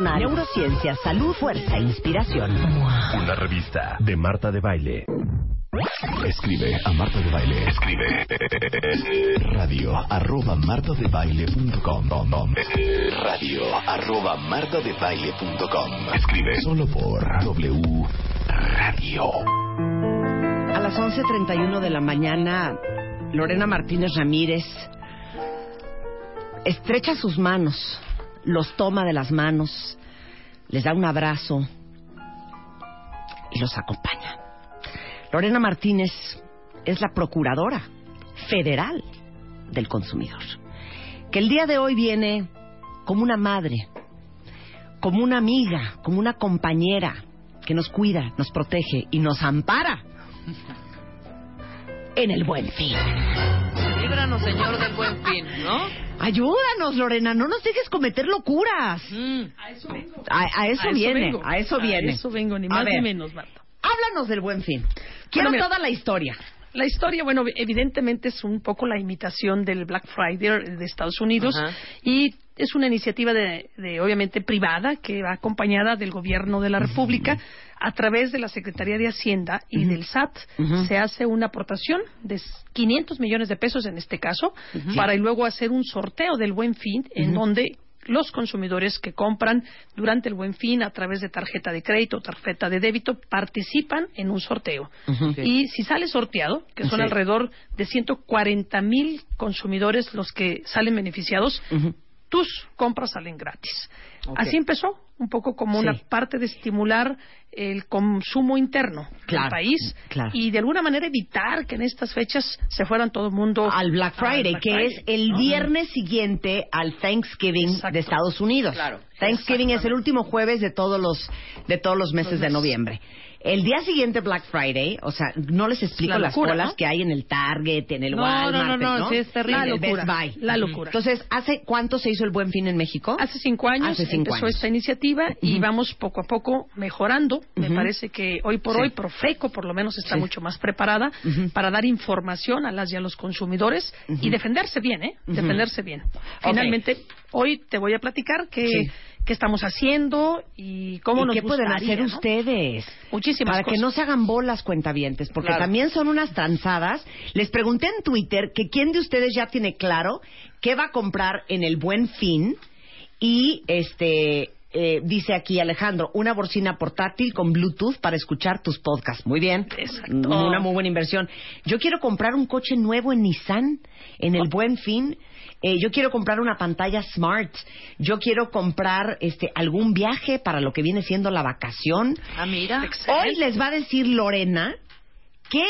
neurociencia, salud, fuerza e inspiración. Una revista de Marta de Baile. Escribe a Marta de Baile. Escribe radio arroba martadebaile.com radio arroba martadebaile.com Escribe solo por W Radio. A las 11.31 de la mañana, Lorena Martínez Ramírez estrecha sus manos, los toma de las manos, les da un abrazo y los acompaña. Lorena Martínez es la procuradora federal del consumidor, que el día de hoy viene como una madre, como una amiga, como una compañera que nos cuida, nos protege y nos ampara en el buen fin. Líbranos, Señor, del buen fin, ¿no? Ayúdanos, Lorena, no nos dejes cometer locuras. A eso vengo. A, a eso viene, vengo. a eso viene. A eso vengo, ni A más ni menos, Marta. Háblanos del buen fin. Quiero Bueno, toda la historia. La historia, bueno, evidentemente es un poco la imitación del Black Friday de Estados Unidos y es una iniciativa de, de, obviamente privada que va acompañada del gobierno de la República a través de la Secretaría de Hacienda y del SAT se hace una aportación de 500 millones de pesos en este caso para luego hacer un sorteo del Buen Fin en donde los consumidores que compran durante el Buen Fin a través de tarjeta de crédito o tarjeta de débito participan en un sorteo. Y si sale sorteado, que son Sí. alrededor de 140 mil consumidores los que salen beneficiados, tus compras salen gratis. Así empezó, un poco como Sí. una parte de estimular el consumo interno Claro, del país claro. y de alguna manera evitar que en estas fechas se fueran todo el mundo Al Black Friday, Black que Friday, es el viernes siguiente al Thanksgiving Exacto. de Estados Unidos. Claro, Thanksgiving es el último jueves de todos los de todos los meses Los de noviembre. El día siguiente Black Friday, o sea, no les explico La las colas ¿no? que hay en el Target, en el No, Walmart, no, no, no, sí, es terrible. La locura, la locura. Entonces, ¿hace cuánto se hizo el Buen Fin en México? Hace cinco años Hace cinco empezó años. esta iniciativa y vamos poco a poco mejorando. Me parece que hoy por Sí. hoy Profeco por lo menos está Sí. mucho más preparada para dar información a las y a los consumidores y defenderse bien, ¿eh? Defenderse bien. Finalmente, hoy te voy a platicar qué, Sí. qué estamos haciendo y cómo ¿Y nos qué pueden hacer ¿no? ustedes? Muchísimas Para cosas. que no se hagan bolas cuentavientes, porque Claro. también son unas tranzadas. Les pregunté en Twitter que quién de ustedes ya tiene claro qué va a comprar en el Buen Fin y este eh, dice aquí Alejandro, una bocina portátil con Bluetooth para escuchar tus podcasts. Muy bien. Exacto. Mm, Una muy buena inversión. Yo quiero comprar un coche nuevo en Nissan en el Buen Fin. Eh, yo quiero comprar una pantalla smart. Yo quiero comprar este algún viaje para lo que viene siendo la vacación. Ah, mira. Hoy les va a decir Lorena que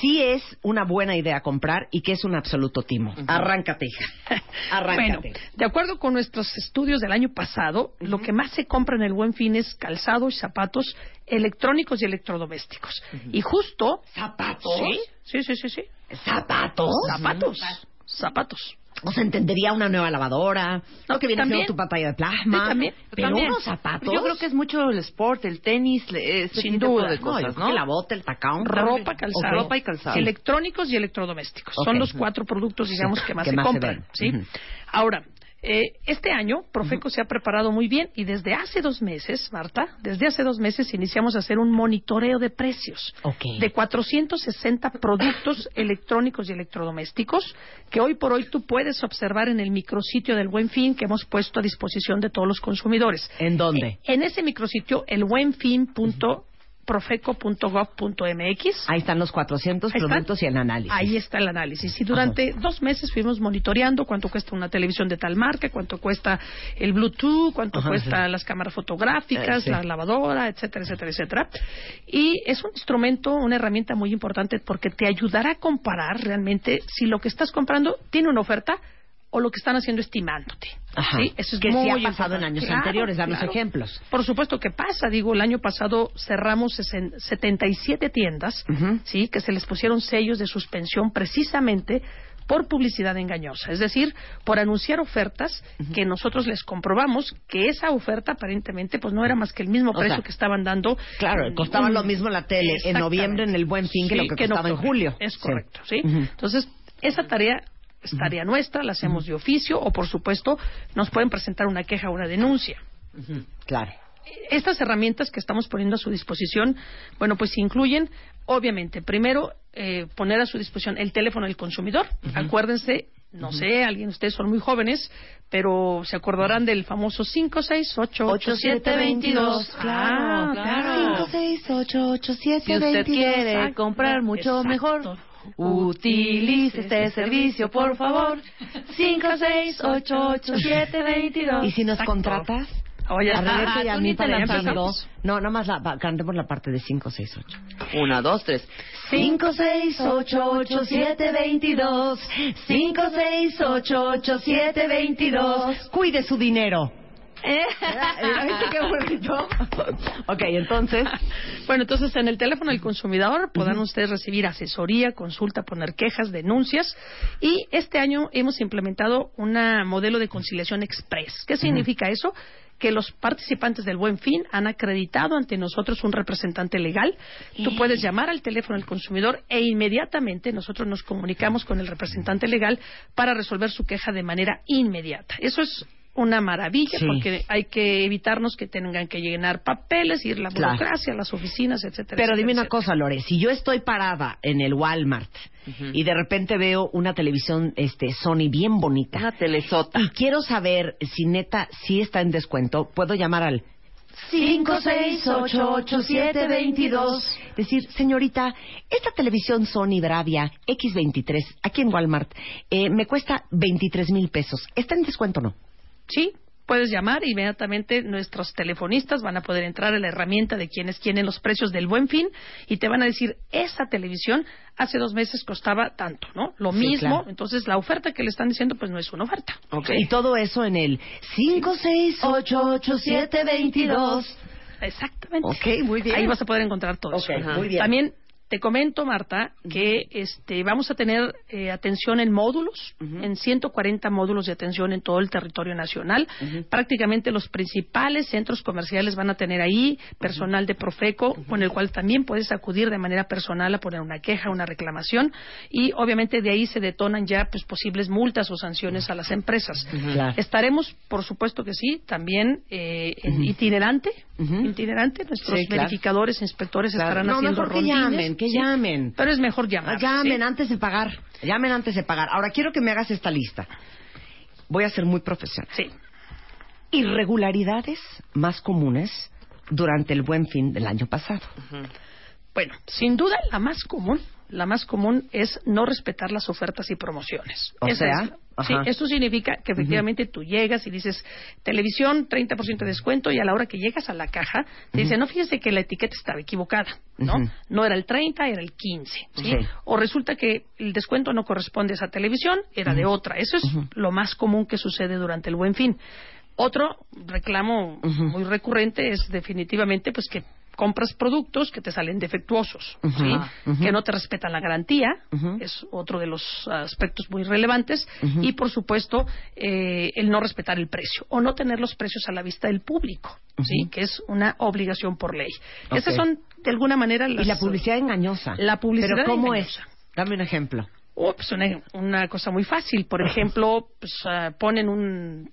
sí es una buena idea comprar y que es un absoluto timo. Arráncate, hija. Arráncate. Bueno, de acuerdo con nuestros estudios del año pasado, lo que más se compra en el Buen Fin es calzado y zapatos electrónicos y electrodomésticos. Y justo... ¿Zapatos? Sí, sí, sí, sí. sí. ¿Zapatos? Zapatos. Zapatos. O sea, entendería una nueva lavadora, No, que viene también. siendo tu pantalla de plasma. Sí, también. Pero También. unos zapatos. Yo creo que es mucho el sport, el tenis, le- ese Sin tipo duda. de cosas, ¿no? la bota, el tacón. Ropa, calzado. Ropa y calzado. Electrónicos y electrodomésticos. Son los cuatro productos, digamos, que más Que se más se compran. ¿sí? Ahora, Eh, este año, Profeco se ha preparado muy bien y desde hace dos meses, Marta, desde hace dos meses iniciamos a hacer un monitoreo de precios Ok. de 460 productos electrónicos y electrodomésticos que hoy por hoy tú puedes observar en el micrositio del Buen Fin que hemos puesto a disposición de todos los consumidores. ¿En dónde? En ese micrositio, el buenfin.profeco.gov.mx. Ahí están los 400 Ahí están. productos y el análisis. Ahí está el análisis. Y durante dos meses fuimos monitoreando cuánto cuesta una televisión de tal marca, cuánto cuesta el Bluetooth, cuánto Ajá, cuesta sí. las cámaras fotográficas, Eh, sí. la lavadora, etcétera, etcétera, etcétera. Y es un instrumento, una herramienta muy importante porque te ayudará a comparar realmente si lo que estás comprando tiene una oferta o lo que están haciendo estimándote. Ajá. ¿Sí? Eso es Que sí muy ha pasado en años Claro, anteriores. Danos claro. ejemplos. Por supuesto que pasa. Digo, el año pasado cerramos sesen- 77 tiendas, Ujú. sí, que se les pusieron sellos de suspensión precisamente por publicidad engañosa, es decir, por anunciar ofertas que nosotros les comprobamos que esa oferta aparentemente pues no era más que el mismo O precio sea, que estaban dando. Claro, en- costaba un- lo mismo la tele en noviembre en el Buen Fin que Sí, lo que costaba en julio. Es Sí. correcto, ¿sí? Entonces, esa tarea es tarea nuestra, la hacemos de oficio o, por supuesto, nos pueden presentar una queja o una denuncia. Claro. Estas herramientas que estamos poniendo a su disposición, bueno, pues incluyen, obviamente, primero, eh, poner a su disposición el teléfono del consumidor. Acuérdense, no sé, alguien de ustedes son muy jóvenes, pero se acordarán del famoso 5688722. Claro, claro. 5688722. Si usted quiere comprar mucho exacto. mejor, utilice este servicio, por favor. 5688722. ¿Y si nos Exacto. contratas? Oye, A Rebeca ah, y a mí para domingo. No, nada más la, pa- cantemos la parte de 568. Una, dos, tres. 5688722. 5688722. Cuide su dinero. ¿Viste qué bonito? ok, entonces. Bueno, entonces en el teléfono del consumidor podrán ustedes recibir asesoría, consulta, poner quejas, denuncias y este año hemos implementado un modelo de conciliación express. ¿Qué significa eso? Que los participantes del Buen Fin han acreditado ante nosotros un representante legal. Tú puedes llamar al teléfono del consumidor e inmediatamente nosotros nos comunicamos con el representante legal para resolver su queja de manera inmediata. Eso es una maravilla Sí. porque hay que evitarnos que tengan que llenar papeles, ir la Claro. burocracia, las oficinas, etcétera. Pero etcétera, dime una etcétera. cosa, Lore. Si yo estoy parada en el Walmart y de repente veo una televisión este, Sony bien bonita Una telesota. y quiero saber si neta sí está en descuento, puedo llamar al 5688722. Decir, señorita, esta televisión Sony Bravia X23 aquí en Walmart eh, me cuesta 23 mil pesos. ¿Está en descuento o no? Sí, puedes llamar e inmediatamente nuestros telefonistas van a poder entrar a la herramienta de quienes tienen los precios del buen fin y te van a decir, esa televisión hace dos meses costaba tanto, ¿no? Lo Sí, mismo, claro. entonces la oferta que le están diciendo pues no es una oferta. Y todo eso en el 5688722. Exactamente. Ok, muy bien. Ahí vas a poder encontrar todo Ok, eso. muy bien. También te comento, Marta, que este, vamos a tener eh, atención en módulos, en 140 módulos de atención en todo el territorio nacional. Prácticamente los principales centros comerciales van a tener ahí personal de Profeco, con el cual también puedes acudir de manera personal a poner una queja, una reclamación, y obviamente de ahí se detonan ya pues, posibles multas o sanciones a las empresas. Estaremos, por supuesto que sí, también eh, en itinerante, Ujú. itinerante. Nuestros Sí, claro. verificadores, inspectores Claro. estarán No, haciendo mejor que rondines. llamen, que Sí. llamen. Pero es mejor llamar. Llamen ¿sí? antes de pagar. Llamen antes de pagar. Ahora quiero que me hagas esta lista. Voy a ser muy profesional. Sí. Irregularidades más comunes durante el buen fin del año pasado. Bueno, sin duda la más común, la más común es no respetar las ofertas y promociones. O Esa sea, es sí, esto significa que efectivamente tú llegas y dices televisión 30% de descuento y a la hora que llegas a la caja te dice no fíjese que la etiqueta estaba equivocada, ¿no? No era el 30, era el 15, ¿sí? O resulta que el descuento no corresponde a esa televisión, era de otra. Eso es lo más común que sucede durante el Buen Fin. Otro reclamo muy recurrente es definitivamente pues que compras productos que te salen defectuosos, que no te respetan la garantía, es otro de los aspectos muy relevantes, y por supuesto eh, el no respetar el precio o no tener los precios a la vista del público, ¿sí? Que es una obligación por ley. Ok. Esas son de alguna manera las, y la publicidad engañosa. La publicidad Pero ¿cómo engañosa. es? Dame un ejemplo. O pues una, cosa muy fácil, por ejemplo, pues, ah, ponen un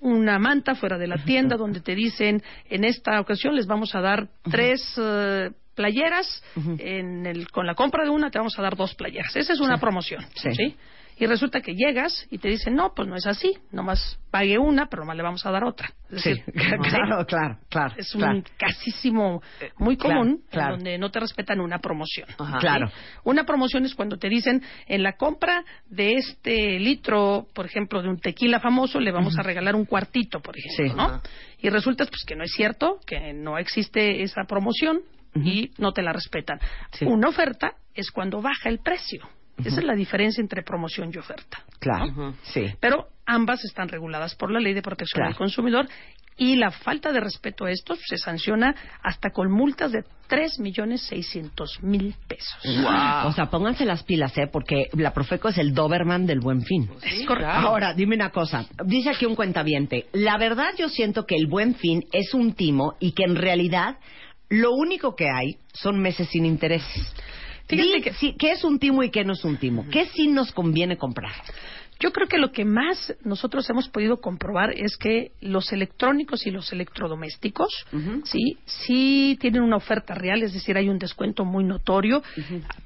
una manta fuera de la tienda donde te dicen en esta ocasión les vamos a dar tres eh, playeras. En el, con la compra de una te vamos a dar dos playeras esa es una promoción ¿sí? Y resulta que llegas y te dicen, no, pues no es así, nomás pague una, pero nomás le vamos a dar otra. sí, claro, claro, claro. Es un casísimo muy común donde no te respetan una promoción. Claro. Una promoción es cuando te dicen, en la compra de este litro, por ejemplo, de un tequila famoso, le vamos a regalar un cuartito, por ejemplo, ¿no? Y resulta pues que no es cierto, que no existe esa promoción y no te la respetan. Una oferta es cuando baja el precio. Esa es la diferencia entre promoción y oferta. Claro, sí. Pero ambas están reguladas por la Ley de Protección del Consumidor y la falta de respeto a estos se sanciona hasta con multas de tres millones seiscientos mil pesos. O sea, pónganse las pilas, ¿eh? Porque la Profeco es el Doberman del Buen Fin. Es correcto. Ahora, dime una cosa. Dice aquí un cuentaviente. La verdad yo siento que el Buen Fin es un timo y que en realidad lo único que hay son meses sin intereses que... ¿Qué es un timo y qué no es un timo? ¿Qué sí nos conviene comprar? Yo creo que lo que más nosotros hemos podido comprobar es que los electrónicos y los electrodomésticos, sí, sí tienen una oferta real, es decir, hay un descuento muy notorio.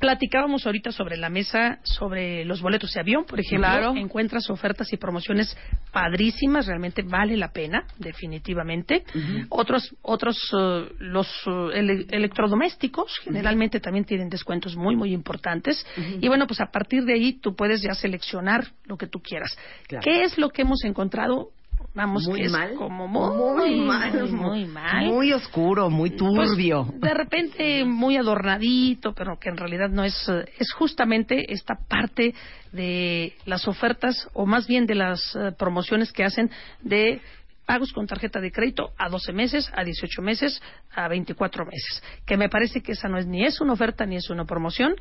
Platicábamos ahorita sobre la mesa sobre los boletos de avión, por ejemplo, encuentras ofertas y promociones padrísimas, realmente vale la pena, definitivamente. Otros, otros, eh, los eh, electrodomésticos generalmente también tienen descuentos muy, muy importantes. Y bueno, pues a partir de ahí tú puedes ya seleccionar lo que tú quieras. ¿Qué es lo que hemos encontrado? Vamos, muy que mal. Es como muy, mal, muy, mal. Muy oscuro, muy pues, turbio. de repente muy adornadito, pero que en realidad no es. Es justamente esta parte de las ofertas, o más bien de las eh, promociones que hacen de pagos con tarjeta de crédito a 12 meses, a 18 meses, a 24 meses. Que me parece que esa no es ni es una oferta ni es una promoción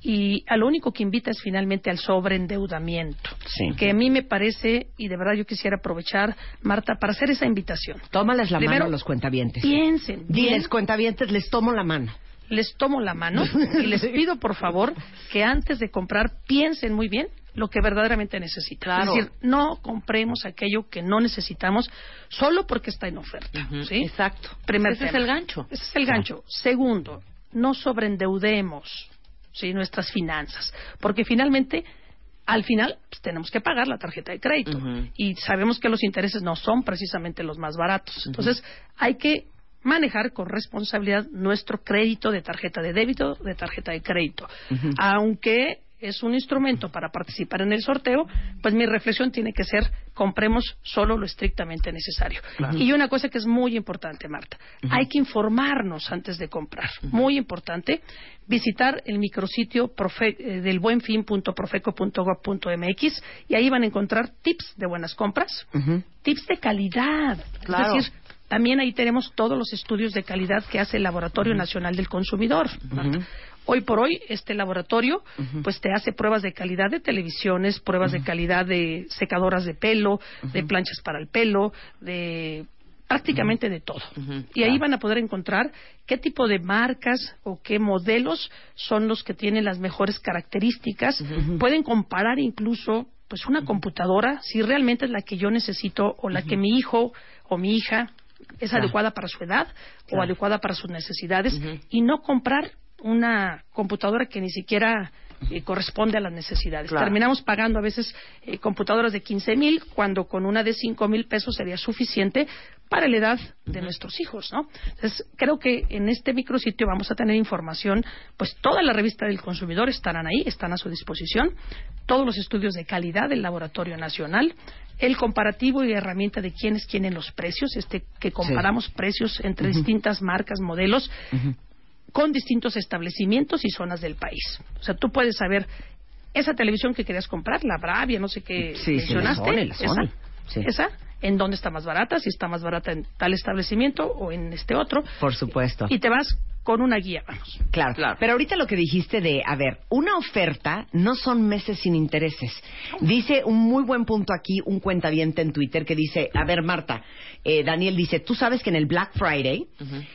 y a lo único que invita es finalmente al sobreendeudamiento. Que a mí me parece, y de verdad yo quisiera aprovechar, Marta, para hacer esa invitación. Tómales la mano a los cuentavientes. Piensen. Diles, cuentavientes, les tomo la mano les tomo la mano y les pido por favor que antes de comprar piensen muy bien lo que verdaderamente necesitan. Es decir, no compremos aquello que no necesitamos solo porque está en oferta. ¿sí? Exacto. Ese es el gancho. Ese es el gancho. Segundo, no sobreendeudemos ¿sí? nuestras finanzas, porque finalmente al final pues, tenemos que pagar la tarjeta de crédito y sabemos que los intereses no son precisamente los más baratos. Entonces, hay que manejar con responsabilidad nuestro crédito de tarjeta de débito, de tarjeta de crédito. Aunque es un instrumento para participar en el sorteo, pues mi reflexión tiene que ser compremos solo lo estrictamente necesario. Y una cosa que es muy importante, Marta, hay que informarnos antes de comprar. Muy importante, visitar el micrositio eh, del buenfin.profeco.gov.mx y ahí van a encontrar tips de buenas compras, tips de calidad. Es decir, también ahí tenemos todos los estudios de calidad que hace el Laboratorio Nacional del Consumidor. Hoy por hoy, este laboratorio, pues te hace pruebas de calidad de televisiones, pruebas de calidad de secadoras de pelo, de planchas para el pelo, de prácticamente de todo. Y ahí van a poder encontrar qué tipo de marcas o qué modelos son los que tienen las mejores características. Pueden comparar incluso pues una computadora si realmente es la que yo necesito o la que mi hijo o mi hija es adecuada para su edad o adecuada para sus necesidades y no comprar una computadora que ni siquiera eh, corresponde a las necesidades. Terminamos pagando a veces eh, computadoras de 15 mil cuando con una de 5 mil pesos sería suficiente para la edad de nuestros hijos, ¿no? Entonces, creo que en este micrositio vamos a tener información, pues toda la revista del consumidor estarán ahí, están a su disposición, todos los estudios de calidad del Laboratorio Nacional, el comparativo y herramienta de quiénes tienen los precios, este que comparamos precios entre distintas marcas, modelos, con distintos establecimientos y zonas del país. O sea, tú puedes saber esa televisión que querías comprar, la Bravia, no sé qué mencionaste, esa, en dónde está más barata, si está más barata en tal establecimiento o en este otro. Por supuesto. Y te vas con una guía, vamos. Claro. Claro. Pero ahorita lo que dijiste de, a ver, una oferta no son meses sin intereses. Dice un muy buen punto aquí, un cuentaviente en Twitter que dice, a ver, Marta, eh, Daniel dice, tú sabes que en el Black Friday,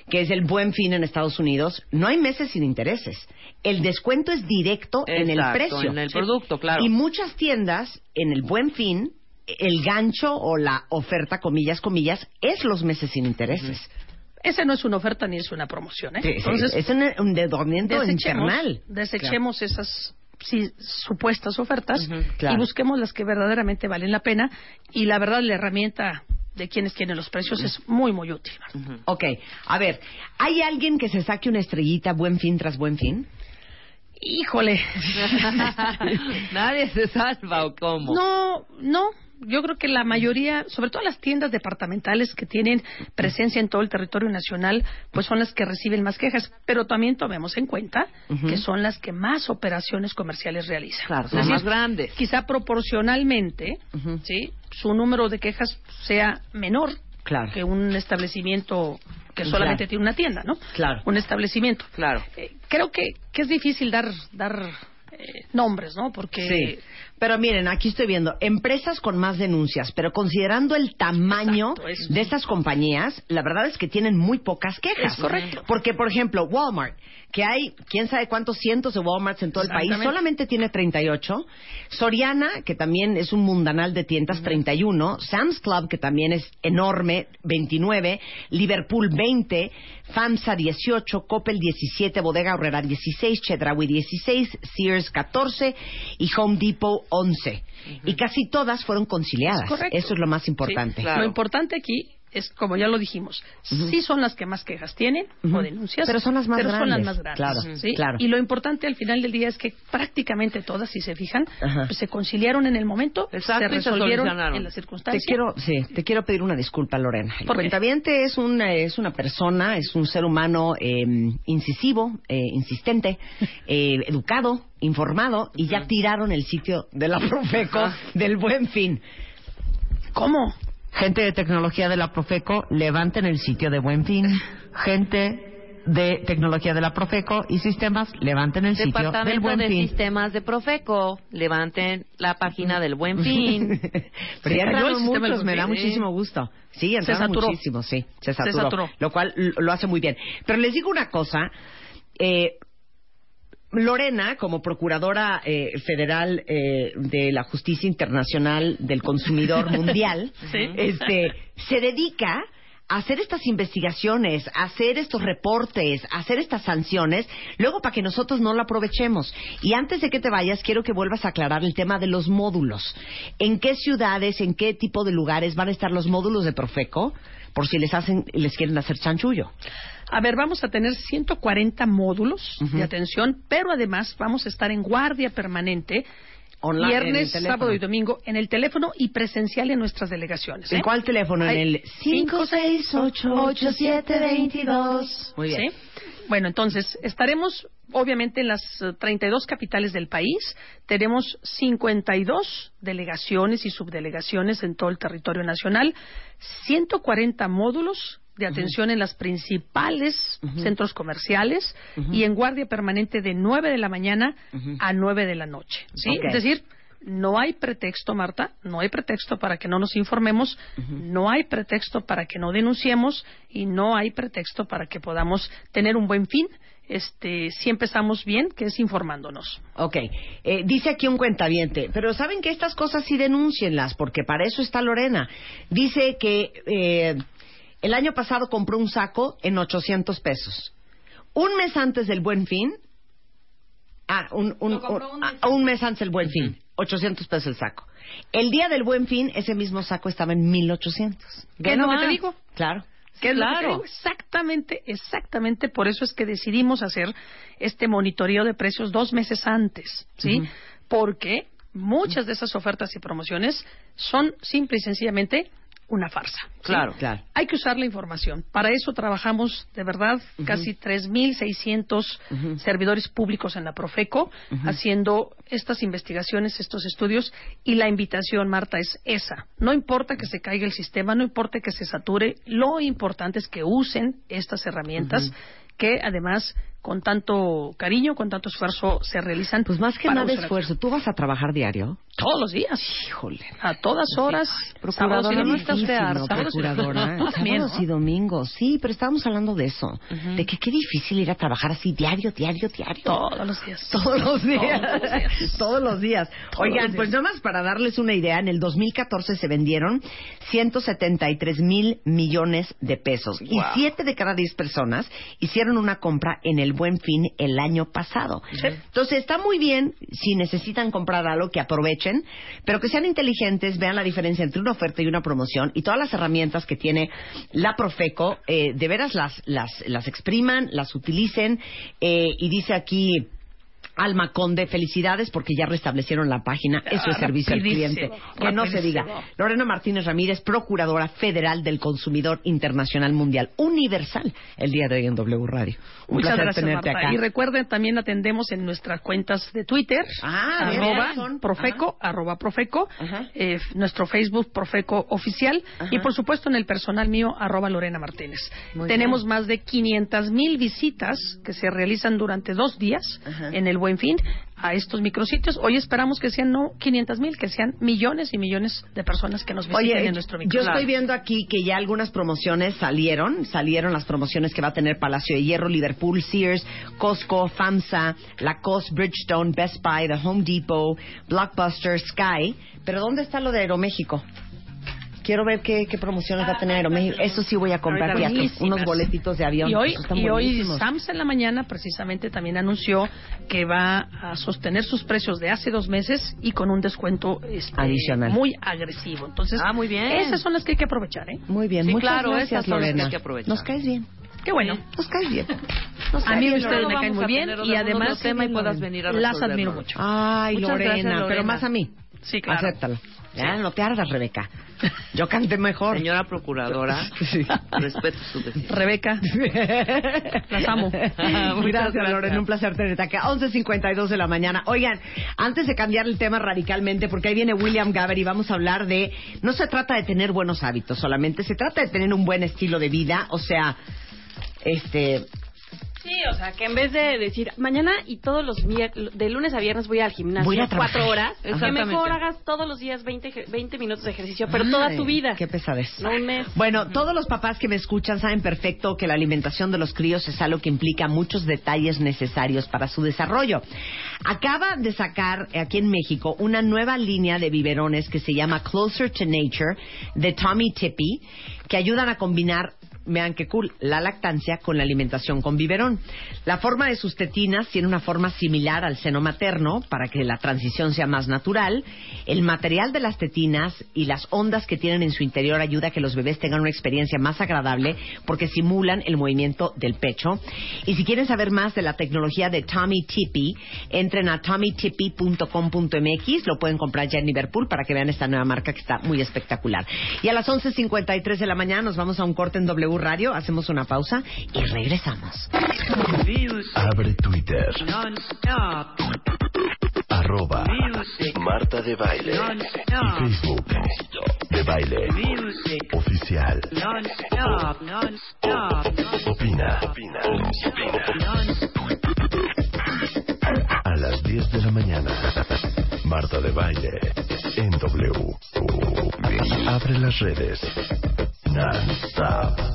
que es el buen fin en Estados Unidos, no hay meses sin intereses. El descuento es directo en el Exacto, precio. en el producto, claro. Y muchas tiendas, en el buen fin, el gancho o la oferta, comillas, comillas, es los meses sin intereses. Ese no es una oferta ni es una promoción, ¿eh? Sí, Entonces, es un, un desechemos, infernal. desechemos esas sí, supuestas ofertas claro. y busquemos las que verdaderamente valen la pena. Y la verdad, la herramienta de quienes tienen los precios es muy, muy útil. Ok, a ver, ¿hay alguien que se saque una estrellita buen fin tras buen fin? Híjole. Nadie se salva o cómo. No, no. Yo creo que la mayoría, sobre todo las tiendas departamentales que tienen presencia en todo el territorio nacional, pues son las que reciben más quejas. Pero también tomemos en cuenta que son las que más operaciones comerciales realizan. Claro, son decir, más grandes. Quizá proporcionalmente, ¿sí? Su número de quejas sea menor Claro. que un establecimiento que solamente Claro. tiene una tienda, ¿no? Claro. Un establecimiento. Claro. Eh, creo que, que es difícil dar dar eh, nombres, ¿no? Porque Sí. Pero miren, aquí estoy viendo empresas con más denuncias, pero considerando el tamaño Exacto, de estas compañías, la verdad es que tienen muy pocas quejas. Es correcto. Porque, por ejemplo, Walmart, que hay quién sabe cuántos cientos de Walmarts en todo el país, solamente tiene 38. Soriana, que también es un mundanal de tiendas, 31. Sam's Club, que también es enorme, 29. Liverpool, 20. FAMSA, 18. Coppel, 17. Bodega Horrera, 16. Chedraui, 16. Sears, 14. Y Home Depot, 11. Y casi todas fueron conciliadas. Correcto. Eso es lo más importante. Sí, Claro. Lo importante aquí es, como ya lo dijimos, sí son las que más quejas tienen o denuncias, Pero son las más pero son las grandes, más grandes. claro, ¿sí? claro. Y lo importante al final del día es que prácticamente todas, si se fijan, pues se conciliaron en el momento, Exacto, se resolvieron en las Te circunstancias. quiero, sí, te quiero pedir una disculpa, Lorena. El ¿Por qué? cuentaviente es una, es una persona, es un ser humano eh, incisivo, eh, insistente, eh, educado, informado, y ya tiraron el sitio de la Profeco del Buen Fin. ¿Cómo? Gente de tecnología de la Profeco, levanten el sitio de Buen Fin. Gente de tecnología de la Profeco y sistemas, levanten el sitio del Departamento Buen de Fin. Sistemas de Profeco, levanten la página del Buen Fin. Pero ya Se muchos, del me da muchísimo gusto. Sí, entraron saturó. muchísimo, sí, se Se saturó, saturó. Lo cual lo hace muy bien. Pero les digo una cosa, eh, Lorena, como procuradora eh, federal eh, de la justicia internacional del consumidor mundial, Sí. este, se dedica a hacer estas investigaciones, a hacer estos reportes, a hacer estas sanciones, luego para que nosotros no lo aprovechemos. Y antes de que te vayas, quiero que vuelvas a aclarar el tema de los módulos. ¿En qué ciudades, en qué tipo de lugares van a estar los módulos de Profeco? Por si les hacen, les quieren hacer chanchullo. A ver, vamos a tener 140 módulos de atención, pero además vamos a estar en guardia permanente Online, en viernes, sábado y domingo en el teléfono y presencial en nuestras delegaciones. ¿En ¿eh? cuál teléfono? En el 5688722. Muy bien. ¿Sí? Bueno, entonces, estaremos obviamente en las eh, 32 capitales del país. Tenemos 52 delegaciones y subdelegaciones en todo el territorio nacional, 140 módulos de atención en las principales centros comerciales y en guardia permanente de 9 de la mañana a 9 de la noche. ¿sí? Es decir, no hay pretexto, Marta, no hay pretexto para que no nos informemos, no hay pretexto para que no denunciemos y no hay pretexto para que podamos tener un buen fin. Este, si empezamos bien, que es informándonos. Ok, eh, dice aquí un cuentaviente, pero saben que estas cosas sí denúncienlas, porque para eso está Lorena. Dice que eh, el año pasado compró un saco en 800 pesos. Un mes antes del buen fin, ah, un, un, un- ah, un mes antes del buen fin, 800 pesos el saco. El día del buen fin, ese mismo saco estaba en 1800. ¿Qué es lo que te más? digo? Claro. ¿Qué es lo que te Claro. digo? Exactamente, exactamente. Por eso es que decidimos hacer este monitoreo de precios dos meses antes, ¿sí? Porque muchas de esas ofertas y promociones son simple y sencillamente una farsa. ¿sí? Claro. Claro. Hay que usar la información. Para eso trabajamos, de verdad, casi 3.600 servidores públicos en la Profeco, haciendo estas investigaciones, estos estudios, y la invitación, Marta, es esa. No importa que se caiga el sistema, no importa que se sature, lo importante es que usen estas herramientas que además con tanto cariño, con tanto esfuerzo se realizan. Pues más que nada esfuerzo, ¿tú vas a trabajar diario? Todos los días. Híjole. A todas horas. Procuradora, no estás procuradora. Sábados y domingos. Sí, pero estábamos hablando de eso. De que qué difícil ir a trabajar así diario, diario, diario. Todos los días. Todos los días. Todos los días. Oigan, pues nomás para darles una idea, en el 2014 se vendieron 173 mil millones de pesos. Y siete de cada diez personas hicieron una compra en el Buen Fin el año pasado. Entonces está muy bien si necesitan comprar algo que aprovechen, pero que sean inteligentes, vean la diferencia entre una oferta y una promoción y todas las herramientas que tiene la Profeco, eh, de veras las, las, las expriman, las utilicen eh, y dice aquí Alma Conde, felicidades porque ya restablecieron la página. Eso es servicio al cliente. Que no se diga. Lorena Martínez Ramírez, Procuradora Federal del Consumidor Internacional Mundial, universal, el día de hoy en W Radio. Un Muchas placer gracias, tenerte acá. Y recuerden, también atendemos en nuestras cuentas de Twitter, ah, arroba Profeco, arroba Profeco, eh, nuestro Facebook Profeco Oficial y por supuesto en el personal mío, arroba Lorena Martínez. Tenemos más de 500 mil visitas que se realizan durante dos días en el Buen Fin a estos micrositios. Hoy esperamos que sean no 500 mil, que sean millones y millones de personas que nos visiten en nuestro micrositio. Yo estoy viendo aquí que ya algunas promociones salieron, salieron las promociones que va a tener Palacio de Hierro, Liverpool, Sears, Costco, FAMSA, Lacoste, Bridgestone, Best Buy, The Home Depot, Blockbuster, Sky. Pero ¿dónde está lo de Aeroméxico? Quiero ver qué, promociones va a tener Aeroméxico. Eso sí voy a comprar ya, unos boletitos de avión. Y hoy, y hoy Sams en la mañana precisamente también anunció que va a sostener sus precios de hace dos meses y con un descuento este, adicional muy agresivo. Entonces, ah, muy bien. esas son las que hay que aprovechar, ¿eh? Muy bien, sí, muchas claro, gracias, Lorena. que aprovechar. Nos caes bien. Qué bueno. Nos caes bien. a mí ustedes me caen muy bien y además tema y puedas venir a las admiro mucho. Ay, Lorena, pero más a mí. Sí, claro. Acéptalo. Ya, no te ardas, Rebeca. Yo canté mejor. Señora procuradora, sí. respeto su decisión. Rebeca, las amo. gracias, Lorena. Un placer tenerte acá. 11.52 de la mañana. Oigan, antes de cambiar el tema radicalmente, porque ahí viene William Gaber y vamos a hablar de... No se trata de tener buenos hábitos solamente, se trata de tener un buen estilo de vida. O sea, este Sí, o sea, que en vez de decir mañana y todos los de lunes a viernes voy al gimnasio voy a cuatro horas, que mejor hagas todos los días 20, 20 minutos de ejercicio, pero toda tu vida. Qué pesadez. No un mes. Bueno, todos los papás que me escuchan saben perfecto que la alimentación de los críos es algo que implica muchos detalles necesarios para su desarrollo. Acaba de sacar aquí en México una nueva línea de biberones que se llama Closer to Nature de Tommy Tippy, que ayudan a combinar vean qué cool, la lactancia con la alimentación con biberón. La forma de sus tetinas tiene una forma similar al seno materno para que la transición sea más natural. El material de las tetinas y las ondas que tienen en su interior ayuda a que los bebés tengan una experiencia más agradable porque simulan el movimiento del pecho. Y si quieren saber más de la tecnología de Tommy Tippy, entren a tommytippy.com.mx, lo pueden comprar ya en Liverpool para que vean esta nueva marca que está muy espectacular. Y a las 11.53 de la mañana nos vamos a un corte en W Radio, hacemos una pausa y regresamos. Abre Twitter. Arroba Marta de Baile. Y Facebook de Baile. Oficial. Opina. Opina. A las 10 de la mañana. Marta de Baile. En W. Abre las redes. Non-stop.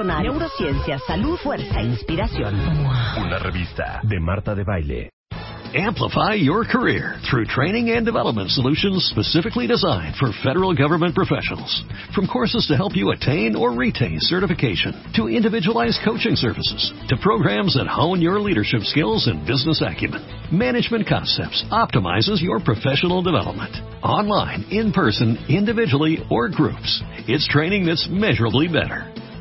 neurociencia, salud, fuerza inspiración. Una revista de Marta de Baile. Amplify your career through training and development solutions specifically designed for federal government professionals. From courses to help you attain or retain certification, to individualized coaching services, to programs that hone your leadership skills and business acumen, Management Concepts optimizes your professional development. online, in person, individually, or groups. It's training that's measurably better.